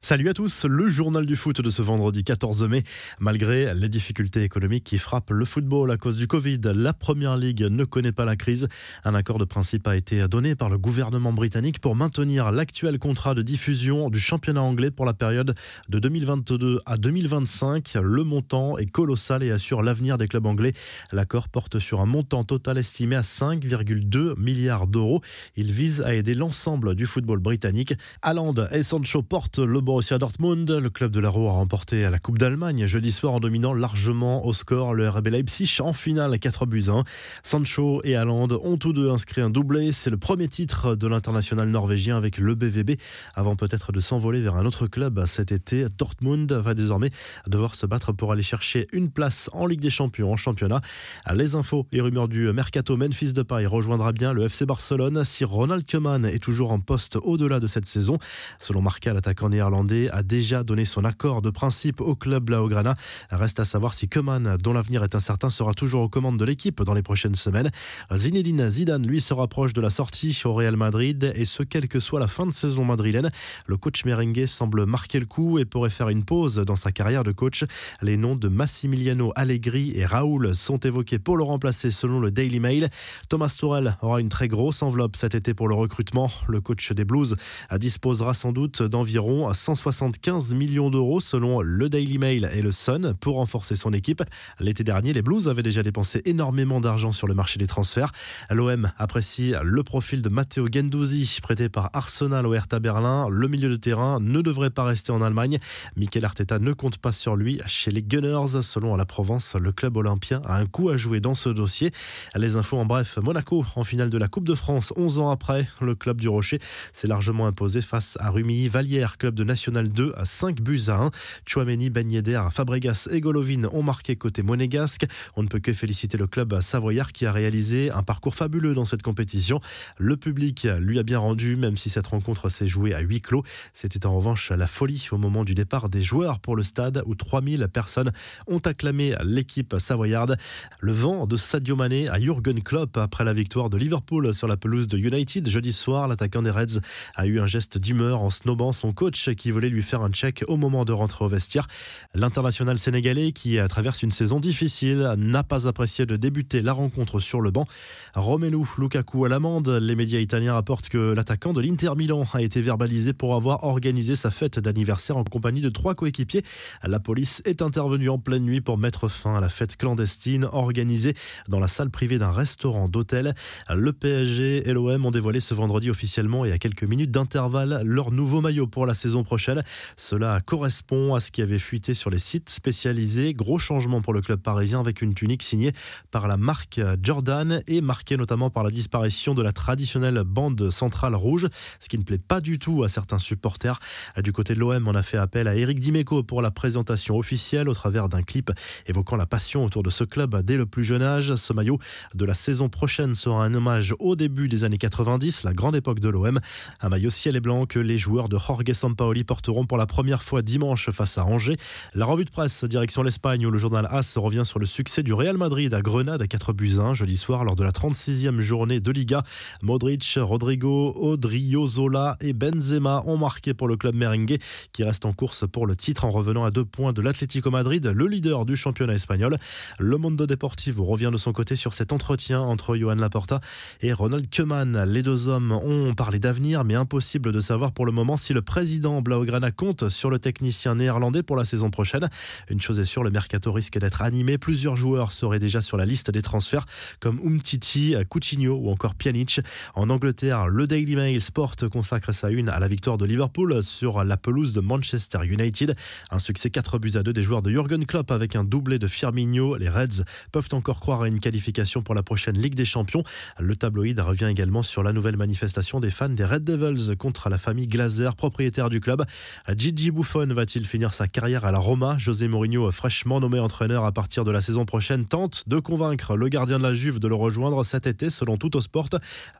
Salut à tous, le journal du foot de ce vendredi 14 mai. Malgré les difficultés économiques qui frappent le football à cause du Covid, la Première Ligue ne connaît pas la crise. Un accord de principe a été donné par le gouvernement britannique pour maintenir l'actuel contrat de diffusion du championnat anglais pour la période de 2022 à 2025. Le montant est colossal et assure l'avenir des clubs anglais. L'accord porte sur un montant total estimé à 5,2 milliards d'euros. Il vise à aider l'ensemble du football britannique. Haaland et Sancho portent le Borussia Dortmund. Le club de l'Aro a remporté la Coupe d'Allemagne jeudi soir en dominant largement au score le RB Leipzig en finale 4 buts 1. Sancho et Haaland ont tous deux inscrit un doublé. C'est le premier titre de l'international norvégien avec le BVB avant peut-être de s'envoler vers un autre club cet été. Dortmund va désormais devoir se battre pour aller chercher une place en Ligue des Champions en championnat. Les infos et rumeurs du mercato Memphis de Paris rejoindra bien le FC Barcelone si Ronald Koeman est toujours en poste au-delà de cette saison. Selon Marca, l'attaquant néerlandais a déjà donné son accord de principe au club Blaugrana. Reste à savoir si Koeman, dont l'avenir est incertain, sera toujours aux commandes de l'équipe dans les prochaines semaines. Zinedine Zidane, lui, se rapproche de la sortie au Real Madrid et ce, quelle que soit la fin de saison madrilène. Le coach merengue semble marquer le coup et pourrait faire une pause dans sa carrière de coach. Les noms de Massimiliano Allegri et Raoul sont évoqués pour le remplacer selon le Daily Mail. Thomas Tourel aura une très grosse enveloppe cet été pour le recrutement. Le coach des Blues disposera sans doute d'environ 175 millions d'euros selon le Daily Mail et le Sun pour renforcer son équipe. L'été dernier, les Blues avaient déjà dépensé énormément d'argent sur le marché des transferts. L'OM apprécie le profil de Matteo Gendouzi, prêté par Arsenal au Hertha Berlin. Le milieu de terrain ne devrait pas rester en Allemagne. Mikel Arteta ne compte pas sur lui chez les Gunners. Selon la Provence, le club olympien a un coup à jouer dans ce dossier. Les infos en bref, Monaco en finale de la Coupe de France 11 ans après. Le club du Rocher s'est largement imposé face à Rumilly Vallière, club de National 2 à 5 buts à 1. Chouameni, Ben Fabregas et Golovin ont marqué côté monégasque. On ne peut que féliciter le club savoyard qui a réalisé un parcours fabuleux dans cette compétition. Le public lui a bien rendu, même si cette rencontre s'est jouée à huis clos. C'était en revanche la folie au moment du départ des joueurs pour le stade où 3000 personnes ont acclamé l'équipe savoyarde. Le vent de Sadio Mané à Jürgen Klopp après la victoire de Liverpool sur la pelouse de United jeudi soir. L'attaquant des Reds a eu un geste d'humeur en snobant son coach qui voulait lui faire un check au moment de rentrer au vestiaire. L'international sénégalais, qui traverse une saison difficile, n'a pas apprécié de débuter la rencontre sur le banc. Romelu Lukaku à l'amende. Les médias italiens rapportent que l'attaquant de l'Inter Milan a été verbalisé pour avoir organisé sa fête d'anniversaire en compagnie de trois coéquipiers. La police est intervenue en pleine nuit pour mettre fin à la fête clandestine organisée dans la salle privée d'un restaurant d'hôtel. Le PSG et l'OM ont dévoilé ce vendredi officiellement et à quelques minutes d'intervalle leur nouveau maillot pour la saison prochaine. Cela correspond à ce qui avait fuité sur les sites spécialisés. Gros changement pour le club parisien avec une tunique signée par la marque Jordan et marquée notamment par la disparition de la traditionnelle bande centrale rouge, ce qui ne plaît pas du tout à certains supporters. Du côté de l'OM, on a fait appel à Eric Dimeco pour la présentation officielle au travers d'un clip évoquant la passion autour de ce club dès le plus jeune âge. Ce maillot de la saison prochaine sera un hommage au début des années 90, la grande époque de l'OM. Un maillot ciel et blanc que les joueurs de Jorge Sampaoli porteront pour la première fois dimanche face à Angers. La revue de presse direction l'Espagne où le journal AS revient sur le succès du Real Madrid à Grenade à 4 buts 1 jeudi soir lors de la 36e journée de Liga. Modric, Rodrigo, Odriozola et Benzema ont marqué pour le club merengue qui reste en course pour le titre en revenant à deux points de l'Atlético Madrid, le leader du championnat espagnol. Le Mondo Deportivo revient de son côté sur cet entretien entre Johan Laporta et Ronald Koeman. Les deux hommes ont parlé d'avenir mais impossible de savoir pour le moment si le président Blaugrana compte sur le technicien néerlandais pour la saison prochaine. Une chose est sûre, le mercato risque d'être animé. Plusieurs joueurs seraient déjà sur la liste des transferts, comme Umtiti, Coutinho ou encore Pjanic. En Angleterre, le Daily Mail Sport consacre sa une à la victoire de Liverpool sur la pelouse de Manchester United. Un succès 4 buts à 2 des joueurs de Jurgen Klopp avec un doublé de Firmino. Les Reds peuvent encore croire à une qualification pour la prochaine Ligue des Champions. Le tabloïd revient également sur la nouvelle manifestation des fans des Red Devils contre la famille Glazer, propriétaire du Gigi Buffon va-t-il finir sa carrière à la Roma? José Mourinho, fraîchement nommé entraîneur à partir de la saison prochaine, tente de convaincre le gardien de la Juve de le rejoindre cet été selon Tuttosport.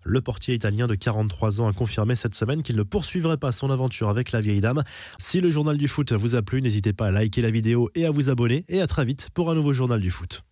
Le portier italien de 43 ans a confirmé cette semaine qu'il ne poursuivrait pas son aventure avec la vieille dame. Si le journal du foot vous a plu, n'hésitez pas à liker la vidéo et à vous abonner et à très vite pour un nouveau journal du foot.